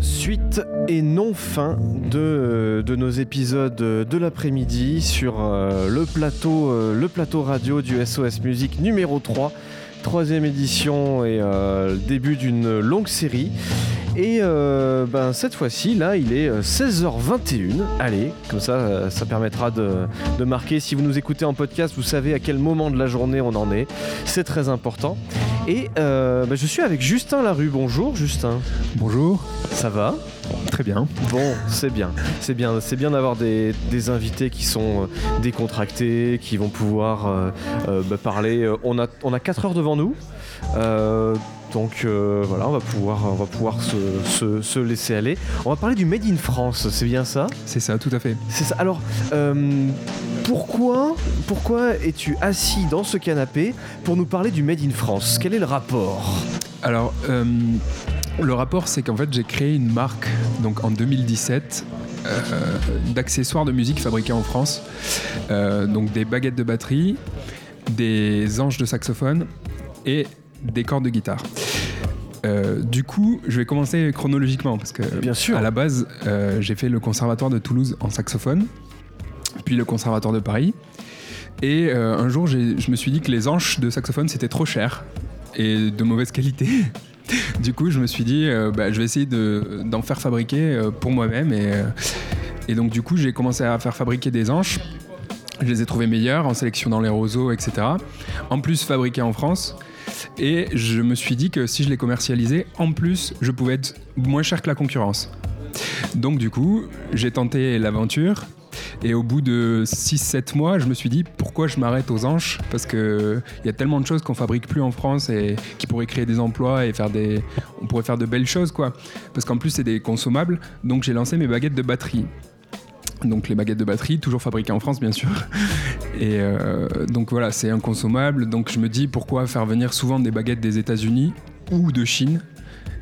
Suite et non fin de, de nos épisodes de l'après-midi sur euh, le, plateau, euh, le plateau radio du SOS Musique numéro 3 troisième édition et euh, début d'une longue série. Et euh, ben, cette fois-ci, là, il est 16h21. Allez, comme ça, ça permettra de, marquer. Si vous nous écoutez en podcast, vous savez à quel moment de la journée on en est. C'est très important. Et euh, ben, je suis avec Justin Larue. Bonjour, Justin. Bonjour. Ça va? Très bien. Bon, c'est bien. C'est bien, c'est bien d'avoir des, des, invités qui sont euh, décontractés, qui vont pouvoir euh, euh, bah, parler. On a, on a 4 heures devant nous. Donc voilà, on va pouvoir, on va pouvoir se, se, se, laisser aller. On va parler du Made in France, c'est bien ça? C'est ça, tout à fait. C'est ça. Alors, euh, pourquoi, pourquoi es-tu assis dans ce canapé pour nous parler du Made in France? Quel est le rapport? Alors, euh, le rapport, c'est qu'en fait, j'ai créé une marque donc en 2017 euh, d'accessoires de musique fabriqués en France. Euh, donc des baguettes de batterie, des anges de saxophone et des cordes de guitare. Euh, du coup, je vais commencer chronologiquement parce que Bien sûr. à la base, euh, j'ai fait le conservatoire de Toulouse en saxophone, le conservatoire de Paris. Et euh, un jour, je me suis dit que les anches de saxophone c'était trop cher et de mauvaise qualité. du coup, je me suis dit, euh, bah, je vais essayer d'en de, faire fabriquer euh, pour moi-même. Et, donc, du coup, j'ai commencé à faire fabriquer des anches. Je les ai trouvés meilleurs en sélectionnant les roseaux, etc. En plus, fabriqués en France. Et je me suis dit que si je les commercialisais, en plus, je pouvais être moins cher que la concurrence. Donc du coup, j'ai tenté l'aventure. Et au bout de 6-7 mois, je me suis dit pourquoi je m'arrête aux anches? Parce qu'il y a tellement de choses qu'on fabrique plus en France et qui pourraient créer des emplois et faire des. On pourrait faire de belles choses quoi. Parce qu'en plus, c'est des consommables. Donc j'ai lancé mes baguettes de batterie. Donc les baguettes de batterie, toujours fabriquées en France bien sûr. Et euh, donc voilà, c'est inconsommable. Donc je me dis pourquoi faire venir souvent des baguettes des États-Unis ou de Chine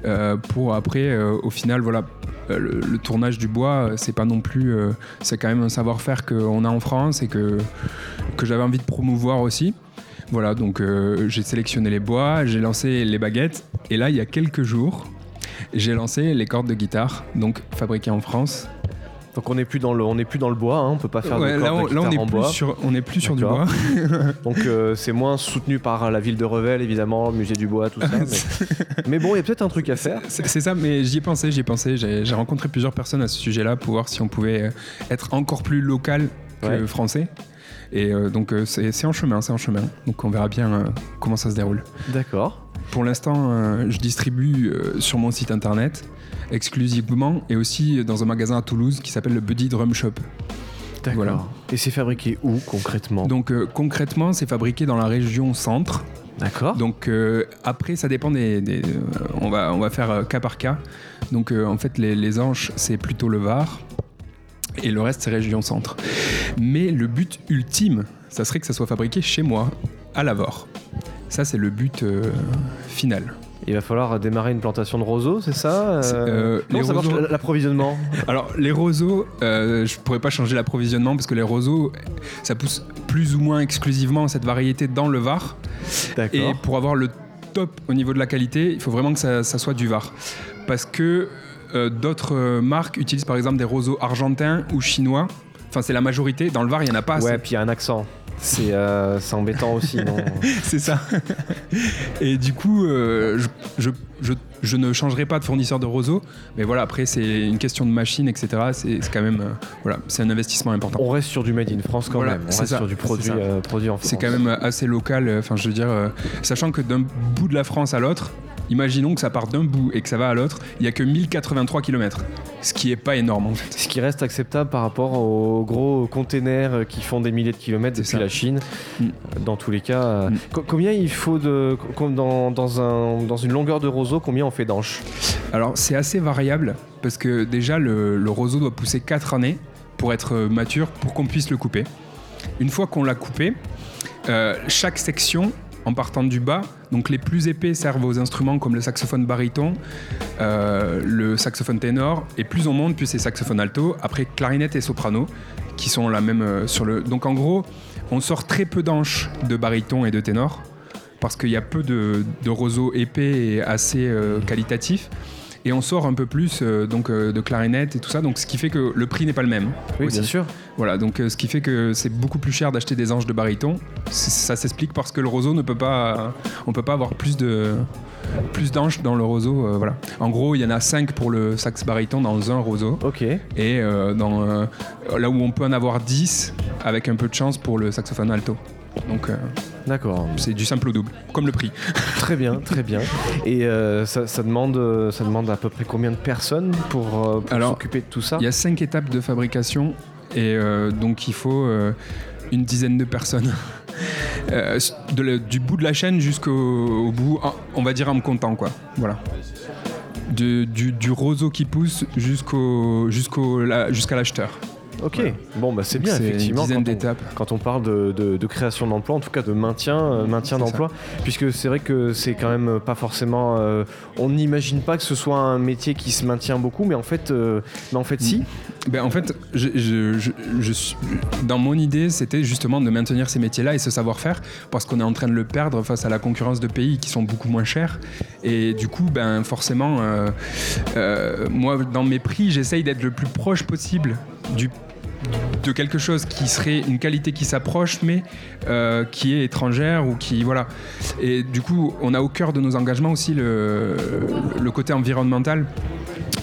euh, pour après, euh, au final, voilà, le, le, tournage du bois, c'est pas non plus, euh, c'est quand même un savoir-faire qu'on a en France et que que j'avais envie de promouvoir aussi. Voilà, donc euh, j'ai sélectionné les bois, j'ai lancé les baguettes, et là, il y a quelques jours, j'ai lancé les cordes de guitare, donc fabriquées en France. Donc on n'est plus dans le, on n'est plus dans le bois, hein, on peut pas faire ouais, de là, on, de là on est en plus bois. sur, on est plus sur du bois. Donc euh, c'est moins soutenu par la ville de Revel évidemment, le musée du bois, tout ça. mais, mais bon, il y a peut-être un truc à faire. C'est ça, mais j'y ai pensé, j'y ai pensé. J'ai rencontré plusieurs personnes à ce sujet-là pour voir si on pouvait euh, être encore plus local que Ouais. français. Et euh, donc c'est en chemin, c'est en chemin. Donc on verra bien euh, comment ça se déroule. D'accord. Pour l'instant, euh, je distribue euh, sur mon site internet exclusivement et aussi dans un magasin à Toulouse qui s'appelle le Buddy Drum Shop. D'accord. Voilà. Et c'est fabriqué où concrètement? Donc euh, concrètement, c'est fabriqué dans la région centre. D'accord. Donc après, ça dépend des. des- on, va, on va faire cas par cas. Donc en fait, les, les anches, c'est plutôt le Var. Et le reste, c'est région centre. Mais le but ultime, ça serait que ça soit fabriqué chez moi, à Lavore. Ça, c'est le but euh, final. Il va falloir démarrer une plantation de roseaux, c'est ça euh, Comment les ça marche roseaux- l'approvisionnement Alors, les roseaux, euh, je pourrais pas changer l'approvisionnement parce que les roseaux, ça pousse plus ou moins exclusivement cette variété dans le Var. Et pour avoir le top au niveau de la qualité, il faut vraiment que ça, ça soit du Var. Parce que euh, d'autres euh, marques utilisent par exemple des roseaux argentins ou chinois. Enfin, c'est la majorité. Dans le Var, il n'y en a pas assez. Ouais, puis il y a un accent. C'est euh, c'est embêtant aussi, non c'est ça. Et du coup, euh, je, je, je, je ne changerai pas de fournisseur de roseaux. Mais voilà, après, c'est une question de machine, etc. C'est quand même. euh, voilà, c'est un investissement important. On reste sur du made in France quand Voilà, même. On reste ça, sur du produit, produit en France. C'est quand même assez local. Enfin, je veux dire, sachant que d'un bout de la France à l'autre, imaginons que ça part d'un bout et que ça va à l'autre, il y a que 1083 km. Ce qui est pas énorme en fait. Ce qui reste acceptable par rapport aux gros containers qui font des milliers de kilomètres C'est depuis ça. la Chine. Mm. Dans tous les cas, euh, Mm. co- combien il faut de dans, dans, un, dans une longueur de roseau, combien on fait d'anches? Alors, c'est assez variable parce que déjà, le, le roseau doit pousser 4 années pour être mature, pour qu'on puisse le couper. Une fois qu'on l'a coupé, euh, chaque section, en partant du bas, donc les plus épais servent aux instruments comme le saxophone baryton, euh, le saxophone ténor, et plus on monte, plus c'est saxophone alto, après clarinette et soprano, qui sont la même euh, sur le. Donc en gros, on sort très peu d'anches de baryton et de ténor, parce qu'il y a peu de, roseaux épais et assez euh, qualitatifs. Et on sort un peu plus euh, donc euh, de clarinette et tout ça, donc ce qui fait que le prix n'est pas le même. Oui, aussi. bien sûr. Voilà, donc euh, ce qui fait que c'est beaucoup plus cher d'acheter des anges de baryton. Ça s'explique parce que le roseau ne peut pas, on peut pas avoir plus de plus d'anges dans le roseau. euh, voilà. En gros, il y en a 5 pour le sax baryton dans un roseau. Ok. Et euh, dans, euh, là où on peut en avoir 10 avec un peu de chance pour le saxophone alto. Donc euh, D'accord. c'est du simple au double, comme le prix. Très bien, très bien. Et euh, ça, ça demande, euh, ça demande à peu près combien de personnes pour, s'occuper de tout ça? Il y a 5 étapes de fabrication et euh, donc il faut euh, une dizaine de personnes. De le- du bout de la chaîne jusqu'au au bout, on va dire en me comptant quoi. Voilà. Du, du roseau qui pousse jusqu'au jusqu'au la- jusqu'à l'acheteur. Ok. Voilà. Bon, bah c'est bien, C'est une effectivement. dizaine quand on- d'étapes. quand on parle de, de- de création d'emploi, en tout cas de maintien, euh, maintien C'est d'emploi, puisque c'est vrai que c'est quand même pas forcément. euh, on n'imagine pas que ce soit un métier qui se maintient beaucoup, mais en fait, euh, mais en fait, si. Ben, en fait, je, je- dans mon idée, c'était justement de maintenir ces métiers-là et ce savoir-faire, parce qu'on est en train de le perdre face à la concurrence de pays qui sont beaucoup moins chers. Et du coup, ben, forcément, euh, euh, moi, dans mes prix, j'essaye d'être le plus proche possible du de quelque chose qui serait une qualité qui s'approche mais euh, qui est étrangère ou qui voilà. Et du coup on a au cœur de nos engagements aussi le, le côté environnemental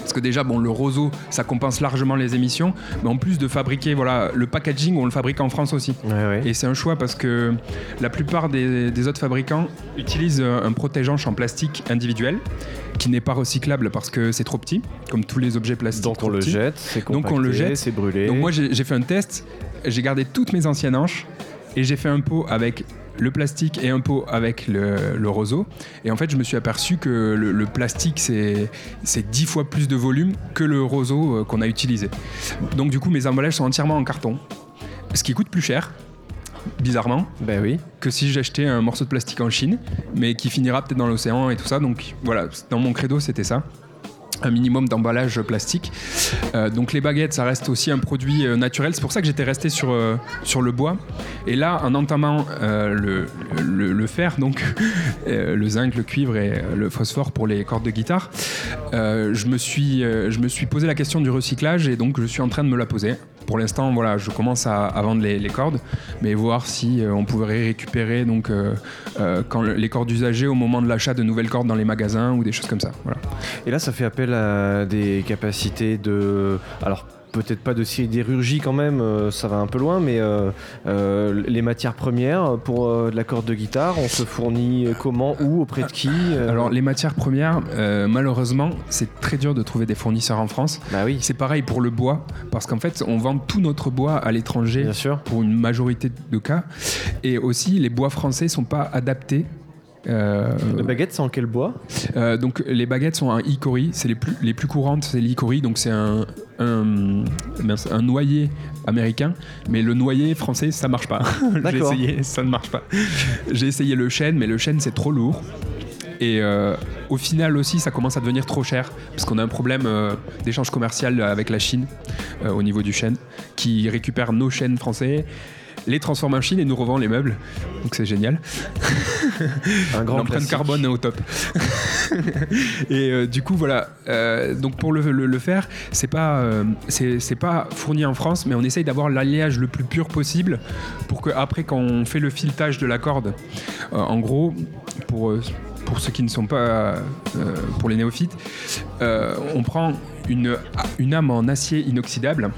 parce que déjà bon le roseau ça compense largement les émissions mais en plus de fabriquer voilà le packaging on le fabrique en France aussi Ouais, ouais. et c'est un choix parce que la plupart des, des autres fabricants utilisent un protégeant en plastique individuel qui n'est pas recyclable parce que c'est trop petit comme tous les objets plastiques Donc on le jette, c'est Donc on le compacté, jette. c'est brûlé. Donc moi j'ai j'ai fait un test, j'ai gardé toutes mes anciennes hanches et j'ai fait un pot avec le plastique et un pot avec le, le roseau. Et en fait je me suis aperçu que le, le plastique c'est c'est 10 fois plus de volume que le roseau euh, qu'on a utilisé. Donc du coup mes emballages sont entièrement en carton, ce qui coûte plus cher. Bizarrement, Ben oui. que si j'achetais un morceau de plastique en Chine, mais qui finira peut-être dans l'océan et tout ça. Donc voilà, dans mon credo, c'était ça. Un minimum d'emballage plastique. Euh, donc les baguettes, ça reste aussi un produit euh, naturel. C'est pour ça que j'étais resté sur, euh, sur le bois. Et là, en entamant le, le- le fer, donc le zinc, le cuivre et le phosphore pour les cordes de guitare, je, me suis, je me suis posé la question du recyclage et donc je suis en train de me la poser. Pour l'instant, voilà, je commence à, vendre les, cordes, mais voir si euh, on pourrait récupérer donc euh, euh, quand le- les cordes usagées au moment de l'achat de nouvelles cordes dans les magasins ou des choses comme ça. Voilà. Et là, ça fait appel à des capacités de. Alors, peut-être pas de sidérurgie quand même, euh, ça va un peu loin, mais euh, euh, les matières premières pour de la corde de guitare, on se fournit comment, où, auprès de qui Alors les matières premières, malheureusement, c'est très dur de trouver des fournisseurs en France. Bah oui, C'est pareil pour le bois, parce qu'en fait, on vend tout notre bois à l'étranger pour une majorité de cas. Et aussi, les bois français sont pas adaptés. Euh, La baguette, c'est en quel bois? euh, donc les baguettes sont en hickory, c'est les plus, les plus courantes, c'est l'hickory, donc c'est un, un, un noyer américain, mais le noyer français ça marche pas. J'ai essayé, ça ne marche pas. J'ai essayé le chêne, mais le chêne c'est trop lourd. Et euh, au final aussi, ça commence à devenir trop cher parce qu'on a un problème euh, d'échange commercial avec la Chine euh, au niveau du chêne, qui récupère nos chênes français, les transforme en Chine et nous revend les meubles. Donc c'est génial. Un grand L'empreinte carbone au top. et euh, du coup, voilà. Euh, donc pour le, le- le faire, c'est pas, euh, c'est c'est pas fourni en France, mais on essaye d'avoir l'alliage le plus pur possible pour que après, quand on fait le filetage de la corde, en gros, pour pour ceux qui ne sont pas euh, pour les néophytes, euh, on prend une, une âme en acier inoxydable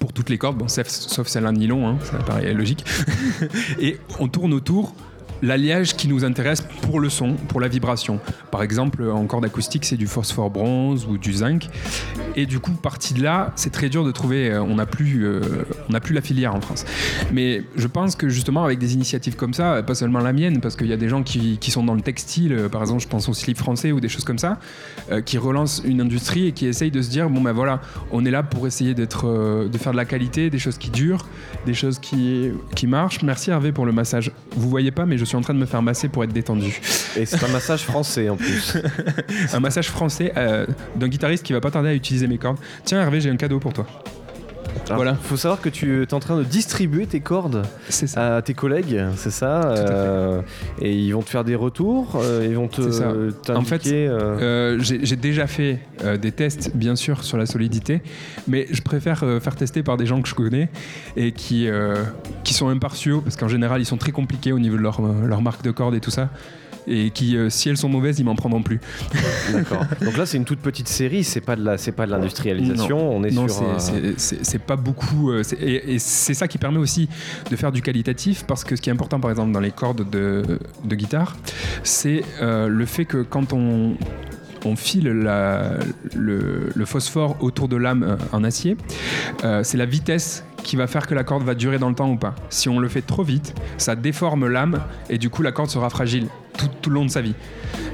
pour toutes les cordes, bon, sauf, sauf celle en nylon, hein, ça paraît logique. Et on tourne autour l'alliage qui nous intéresse pour le son, pour la vibration. Par exemple, en corde acoustique, c'est du phosphore bronze ou du zinc. Et du coup, parti de là, c'est très dur de trouver. euh, on n'a plus, euh, on n'a plus la filière en France. Mais je pense que justement, avec des initiatives comme ça, pas seulement la mienne, parce qu'il y a des gens qui, qui sont dans le textile, euh, par exemple, je pense au slip français ou des choses comme ça, euh, qui relancent une industrie et qui essayent de se dire bon ben voilà, on est là pour essayer d'être, euh, de faire de la qualité, des choses qui durent, des choses qui, qui marchent. Merci Hervé pour le massage. Vous voyez pas, mais je suis en train de me faire masser pour être détendu. Et c'est un massage français en plus. Un massage français euh, d'un guitariste qui va pas tarder à utiliser mes cordes. Tiens Hervé, j'ai un cadeau pour toi. Alors, Voilà. faut savoir que tu es en train de distribuer tes cordes à tes collègues, c'est ça à fait. euh, Et ils vont te faire des retours, euh, ils vont te ça. En fait, euh, J'ai déjà fait des tests, bien sûr, sur la solidité, mais je préfère faire tester par des gens que je connais et qui, qui sont impartiaux, parce qu'en général, ils sont très compliqués au niveau de leur, leur marque de corde et tout ça. Et qui, euh, si elles sont mauvaises, ils m'en prendront plus. D'accord. Donc là, c'est une toute petite série, c'est pas de la, c'est pas de l'industrialisation. On est non, sur. c'est- pas beaucoup. euh, c'est- et et c'est ça qui permet aussi de faire du qualitatif, parce que ce qui est important, par exemple, dans les cordes de, de guitare, c'est euh, le fait que quand on, on file la- le, le phosphore autour de l'âme en acier, euh, c'est la vitesse qui va faire que la corde va durer dans le temps ou pas. Si on le fait trop vite, ça déforme l'âme et du coup la corde sera fragile tout, tout le long de sa vie.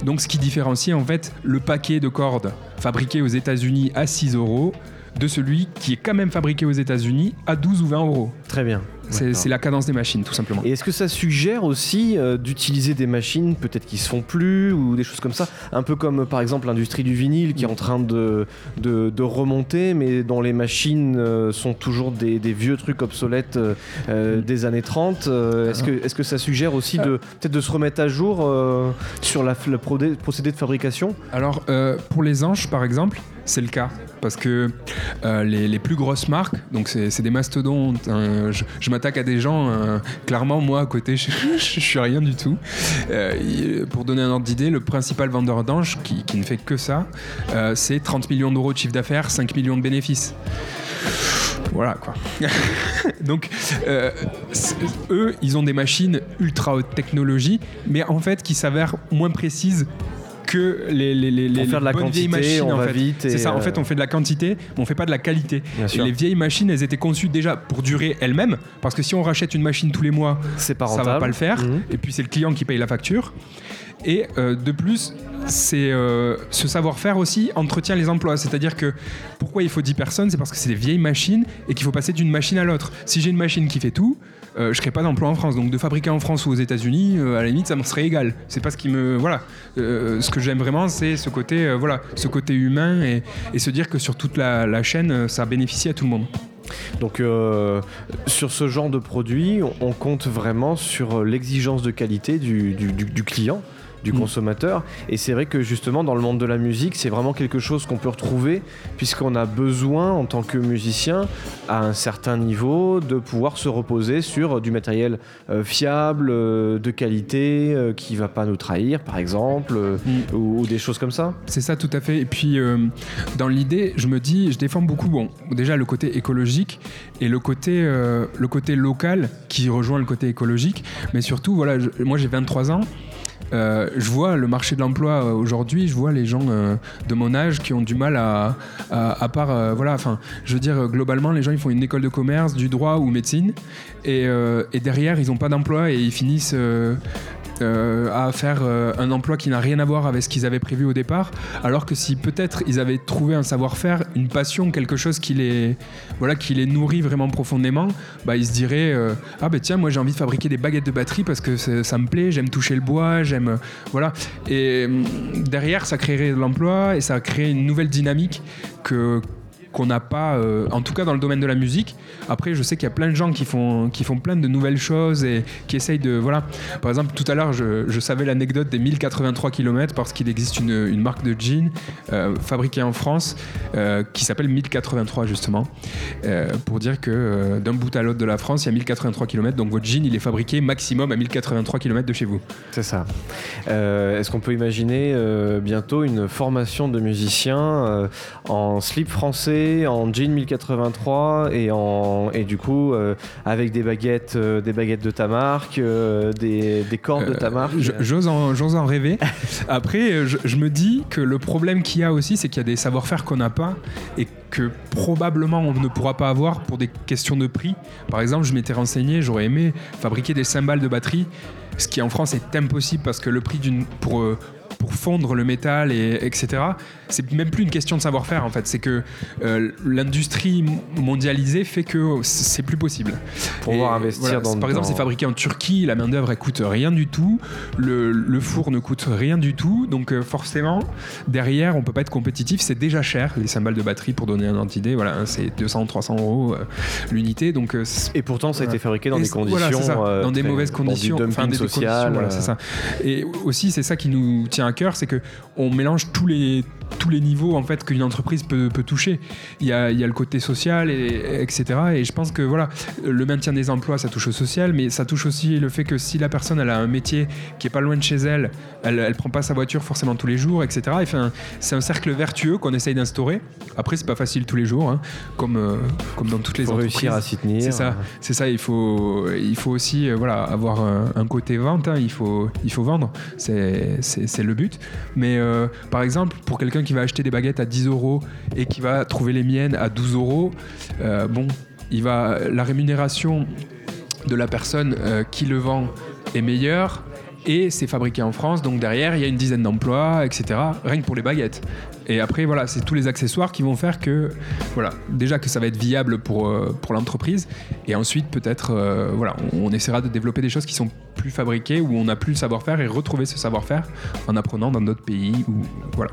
Donc ce qui différencie en fait le paquet de cordes fabriqué aux États-Unis à 6 euros de celui qui est quand même fabriqué aux États-Unis à 12 ou 20 euros. Très bien. C'est la cadence des machines tout simplement. Et est-ce que ça suggère aussi euh, d'utiliser des machines peut-être qui se font plus ou des choses comme ça Un peu comme par exemple l'industrie du vinyle qui est en train de, de, de remonter mais dont les machines euh, sont toujours des, des vieux trucs obsolètes euh, des années 30. Euh, est-ce, que, est-ce que ça suggère aussi de, peut-être de se remettre à jour sur la, le procédé de fabrication? Alors, pour les anges, par exemple, c'est le cas. Parce que les, les plus grosses marques, donc c'est c'est des mastodontes, hein, je, je m'attaque à des gens, euh, clairement, moi, à côté, je, suis rien du tout. Euh, pour donner un ordre d'idée, le principal vendeur d'anges, qui, qui ne fait que ça, euh, c'est 30 millions d'euros de chiffre d'affaires, 5 millions de bénéfices. Voilà quoi. Donc, eux, ils ont des machines ultra haute technologie, mais en fait qui s'avèrent moins précises que les, les, les, Pour les faire de la bonnes vieilles quantité, machines. on en va fait. vite C'est ça, en euh, fait, on fait de la quantité, mais on fait pas de la qualité. Bien Et sûr. les vieilles machines, elles étaient conçues déjà pour durer elles-mêmes, parce que si on rachète une machine tous les mois, C'est pas ça rentable. va pas le faire. Mhm. Et puis c'est le client qui paye la facture. Et euh, de plus, c'est euh, ce savoir-faire aussi entretient les emplois. C'est-à-dire que pourquoi il faut 10 personnes, c'est parce que c'est des vieilles machines et qu'il faut passer d'une machine à l'autre. Si j'ai une machine qui fait tout, euh, je crée pas d'emploi en France. Donc de fabriquer en France ou aux États-Unis, euh, à la limite, ça me serait égal. C'est pas ce qui me voilà. Euh, ce que j'aime vraiment, c'est ce côté euh, voilà, ce côté humain et, se dire que sur toute la, chaîne, ça bénéficie à tout le monde. Donc sur ce genre de produit, on, compte vraiment sur l'exigence de qualité du client, du Mm. consommateur. Et c'est vrai que justement dans le monde de la musique, c'est vraiment quelque chose qu'on peut retrouver puisqu'on a besoin en tant que musicien à un certain niveau de pouvoir se reposer sur du matériel euh, fiable, euh, de qualité, euh, qui va pas nous trahir par exemple, euh, Mm. ou, ou des choses comme ça. C'est ça, tout à fait. Et puis, dans l'idée, je me dis, je défends beaucoup, bon, déjà le côté écologique et le côté, le côté local qui rejoint le côté écologique. Mais surtout, voilà, je- moi j'ai 23 ans. Euh, je vois le marché de l'emploi euh, aujourd'hui, je vois les gens euh, de mon âge qui ont du mal à, à, part, voilà, enfin, je veux dire, globalement, les gens ils font une école de commerce, du droit ou médecine, et, et derrière ils n'ont pas d'emploi et ils finissent euh, à faire euh, un emploi qui n'a rien à voir avec ce qu'ils avaient prévu au départ, alors que si peut-être ils avaient trouvé un savoir-faire, une passion, quelque chose qui les, voilà, qui les nourrit vraiment profondément, bah, ils se diraient euh, ah ben tiens moi j'ai envie de fabriquer des baguettes de batterie parce que ça me plaît, j'aime toucher le bois, j'aime voilà et derrière ça créerait de l'emploi et ça crée une nouvelle dynamique que qu'on n'a pas, euh, en tout cas dans le domaine de la musique. Après, je sais qu'il y a plein de gens qui font, qui font plein de nouvelles choses et qui essayent de. Voilà. Par exemple, tout à l'heure, je, je savais l'anecdote des 1083 km parce qu'il existe une, une marque de jeans euh, fabriquée en France euh, qui s'appelle 1083 justement. Pour dire que d'un bout à l'autre de la France, il y a 1083 km. Donc votre jean, il est fabriqué maximum à 1083 km de chez vous. C'est ça. Est-ce qu'on peut imaginer bientôt une formation de musiciens en slip français, en jean 1083 et, en, et du coup euh, avec des baguettes, euh, des baguettes de ta marque, euh, des, des cordes de ta marque J'ose en, j'ose en rêver. Après, je, je me dis que le problème qu'il y a aussi, c'est qu'il y a des savoir-faire qu'on n'a pas et que probablement on ne pourra pas avoir pour des questions de prix. Par exemple, je m'étais renseigné, j'aurais aimé fabriquer des cymbales de batterie, ce qui en France est impossible parce que le prix d'une pour pour fondre le métal, et, etc. C'est même plus une question de savoir-faire en fait, c'est que euh, l'industrie mondialisée fait que c'est plus possible. Pour pouvoir investir dans. Par exemple, c'est fabriqué en Turquie, la main-d'œuvre elle coûte rien du tout, le, le, four ne coûte rien du tout, donc euh, forcément, derrière, on peut pas être compétitif, c'est déjà cher, les cymbales de batterie, pour donner un ordre d'idée, voilà, hein, c'est 200-300 euros l'unité. Donc, et pourtant, ça a été fabriqué dans des conditions. dans des mauvaises conditions, enfin, des social, voilà, c'est ça. Et aussi, c'est ça qui nous tient à cœur, c'est que on mélange tous les tous les niveaux en fait qu'une entreprise peut, peut, toucher. Il y, a, il y a le côté social, et, etc. Et je pense que voilà, le maintien des emplois, ça touche au social, mais ça touche aussi le fait que si la personne elle a un métier qui est pas loin de chez elle, elle, elle prend pas sa voiture forcément tous les jours, etc. Enfin, c'est un cercle vertueux qu'on essaye d'instaurer. Après, c'est pas facile tous les jours, hein, comme euh, comme dans toutes les faut entreprises. réussir à s'y tenir. C'est ça, c'est ça. Il faut il faut aussi euh, voilà avoir un, côté vente. Hein, il faut il faut vendre. C'est c'est le Mais euh, par exemple, pour quelqu'un qui va acheter des baguettes à 10 euros et qui va trouver les miennes à 12 euros, euh, bon, il va, la rémunération de la personne euh, qui le vend est meilleure et c'est fabriqué en France, donc derrière il y a une dizaine d'emplois, etc. Rien que pour les baguettes. Et après voilà, c'est tous les accessoires qui vont faire que voilà, déjà que ça va être viable pour, euh, l'entreprise, et ensuite peut-être voilà, on, essaiera de développer des choses qui sont plus fabriquées où on n'a plus le savoir-faire et retrouver ce savoir-faire en apprenant dans d'autres pays voilà.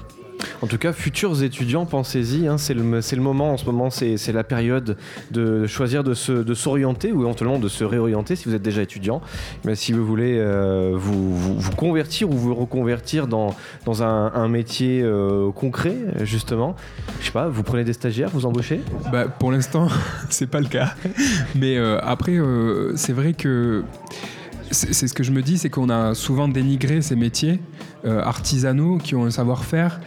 En tout cas, futurs étudiants, pensez-y, hein, c'est le, le, moment en ce moment, c'est la période de choisir de s'orienter ou éventuellement de se réorienter si vous êtes déjà étudiant. Mais si vous voulez euh, vous, vous, convertir ou vous reconvertir dans, dans un, métier euh, concret, justement, je sais pas, vous prenez des stagiaires, vous embauchez? Bah, Pour l'instant, c'est pas le cas. Mais euh, après, c'est vrai que c'est ce que je me dis, c'est qu'on a souvent dénigré ces métiers euh, artisanaux qui ont un savoir-faire.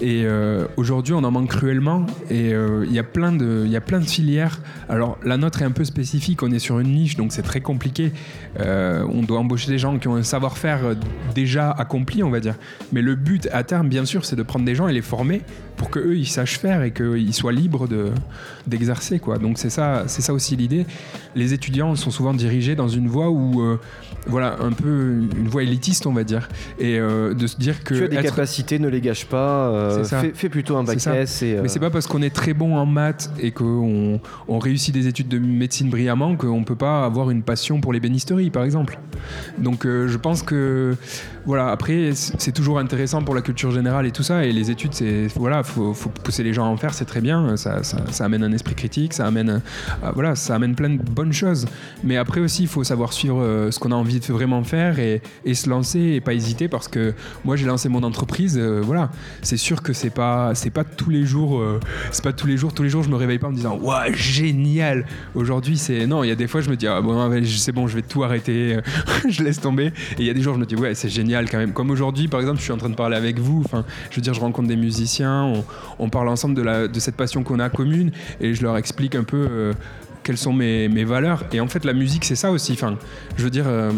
Et euh, aujourd'hui, on en manque cruellement. Et euh, il y, a y a plein de filières. Alors, la nôtre est un peu spécifique. On est sur une niche, donc c'est très compliqué. on doit embaucher des gens qui ont un savoir-faire déjà accompli, on va dire. Mais le but à terme, bien sûr, c'est de prendre des gens et les former pour qu'eux, ils sachent faire et qu'ils soient libres d'exercer. quoi. Donc, c'est ça, ça aussi l'idée. Les étudiants sont souvent dirigés dans une voie où, voilà, un peu une voie élitiste, on va dire. Et de se dire que. Tu as des capacités, ne les gâche pas. Euh, fais, plutôt un bac S. Et, Mais c'est pas parce qu'on est très bon en maths et qu'on on réussit des études de médecine brillamment qu'on peut pas avoir une passion pour l'ébénisterie, par exemple. Donc euh, je pense que voilà, après, c'est toujours intéressant pour la culture générale et tout ça. Et les études, c'est voilà, faut, pousser les gens à en faire, c'est très bien. Ça, ça, amène un esprit critique, ça amène, euh, voilà, ça amène plein de bonnes choses. Mais après aussi, il faut savoir suivre euh, ce qu'on a envie de vraiment faire et, se lancer et pas hésiter parce que moi, j'ai lancé mon entreprise. Euh, voilà, c'est sûr que c'est pas, c'est pas tous les jours, c'est pas tous les jours, tous les je me réveille pas en me disant, waouh, génial. Aujourd'hui, c'est non, il y a des fois, je me dis, ah, bon, c'est bon, je vais tout arrêter, je laisse tomber. Et il y a des jours, je me dis, ouais, c'est génial quand même. Comme aujourd'hui, par exemple, je suis en train de parler avec vous. Enfin, je veux dire, je rencontre des musiciens, on, parle ensemble de, cette passion qu'on a commune et je leur explique un peu. Euh, quelles sont mes, mes, valeurs. Et en fait, la musique, c'est ça aussi. Enfin, je veux dire, euh,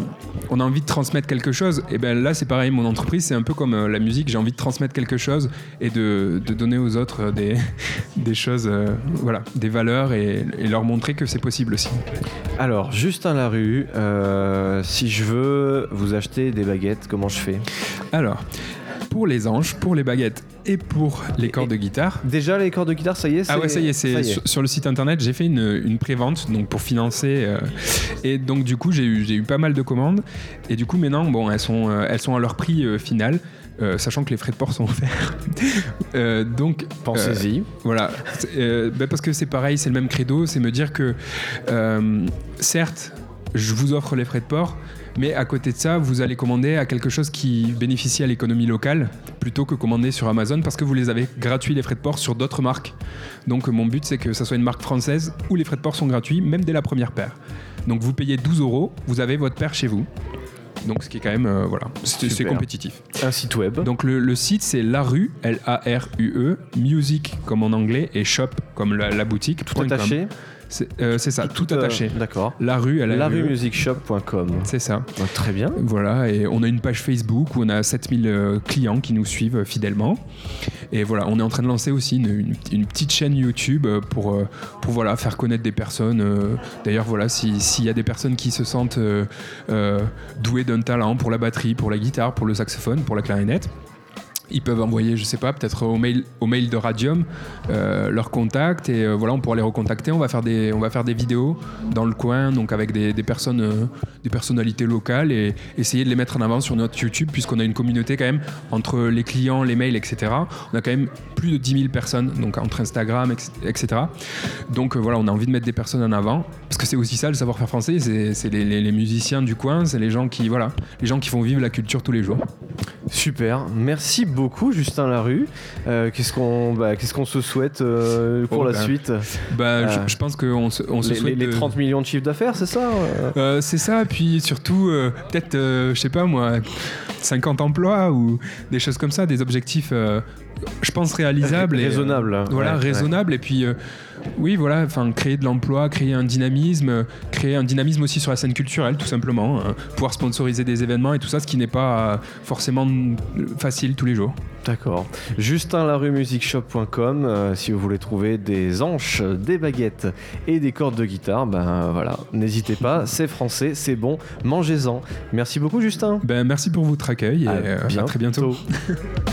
on a envie de transmettre quelque chose. Et ben là, c'est pareil, mon entreprise, c'est un peu comme euh, la musique. J'ai envie de transmettre quelque chose et de, de donner aux autres des, des choses, voilà, des valeurs et, et, leur montrer que c'est possible aussi. Alors, Justin Larue, si je veux vous acheter des baguettes, comment je fais? Alors, pour les anges, pour les baguettes et pour les cordes de guitare. Déjà les cordes de guitare, ça y est Ah ouais, ça y est, c'est sur, le site internet, j'ai fait une, une pré-vente donc pour financer euh, et donc du coup, j'ai eu, eu pas mal de commandes et du coup maintenant bon, elles sont euh, elles sont à leur prix euh, final. sachant que les frais de port sont offerts. donc, pensez-y. voilà, bah, parce que c'est pareil, c'est le même credo, c'est me dire que certes, je vous offre les frais de port, mais à côté de ça, vous allez commander à quelque chose qui bénéficie à l'économie locale plutôt que commander sur Amazon parce que vous les avez gratuits les frais de port sur d'autres marques. Donc mon but c'est que ça soit une marque française où les frais de port sont gratuits même dès la première paire. Donc vous payez 12 euros, vous avez votre paire chez vous. Donc ce qui est quand même euh, voilà, c'est compétitif. Un site web. Donc le, site c'est la rue L A R U E music comme en anglais et shop comme la, boutique. Tout attaché. C'est ça, tout, attaché. Euh, d'accord. La rue, elle La rue musicshop.com. C'est ça. très bien. Voilà, et on a une page Facebook où on a 7000 euh, clients qui nous suivent fidèlement. Et voilà, on est en train de lancer aussi une, petite chaîne YouTube pour, pour voilà, faire connaître des personnes. D'ailleurs, voilà, s'il y a des personnes qui se sentent douées d'un talent pour la batterie, pour la guitare, pour le saxophone, pour la clarinette, ils peuvent envoyer, je sais pas, peut-être au mail, au mail de Radium euh, leur contact et euh, voilà, on pourra les recontacter. On va faire des, on va faire des vidéos dans le coin, donc avec des, personnes, euh, des personnalités locales et essayer de les mettre en avant sur notre YouTube, puisqu'on a une communauté quand même entre les clients, les mails, etc. On a quand même plus de 10 000 personnes, donc entre Instagram, etc. Donc voilà, on a envie de mettre des personnes en avant, parce que c'est aussi ça le savoir-faire français, c'est les- les musiciens du coin, c'est les gens qui, voilà, les gens qui font vivre la culture tous les jours. Super, merci beaucoup Justin Larue. Euh, qu'est-ce qu'on bah, qu'est-ce qu'on se souhaite euh, pour Oh, la ben, suite Bah, Euh, je, je pense qu'on se, on se les, souhaite les- les de- 30 millions de chiffres d'affaires, c'est ça c'est ça, puis surtout, peut-être, je sais pas moi, 50 emplois ou des choses comme ça, des objectifs, je pense, réalisables. et, euh, Raisonnables. voilà, Ouais, ouais. raisonnables. Et puis, euh, oui, voilà, enfin, créer de l'emploi, créer un dynamisme, euh, créer un dynamisme aussi sur la scène culturelle, tout simplement. hein. pouvoir sponsoriser des événements et tout ça, ce qui n'est pas euh, forcément facile tous les jours. D'accord. JustinLarueMusicShop.com euh, si vous voulez trouver des hanches, des baguettes et des cordes de guitare, ben voilà, n'hésitez pas, c'est français, c'est bon, mangez-en. Merci beaucoup Justin. Ben, merci pour votre accueil et À à très bientôt.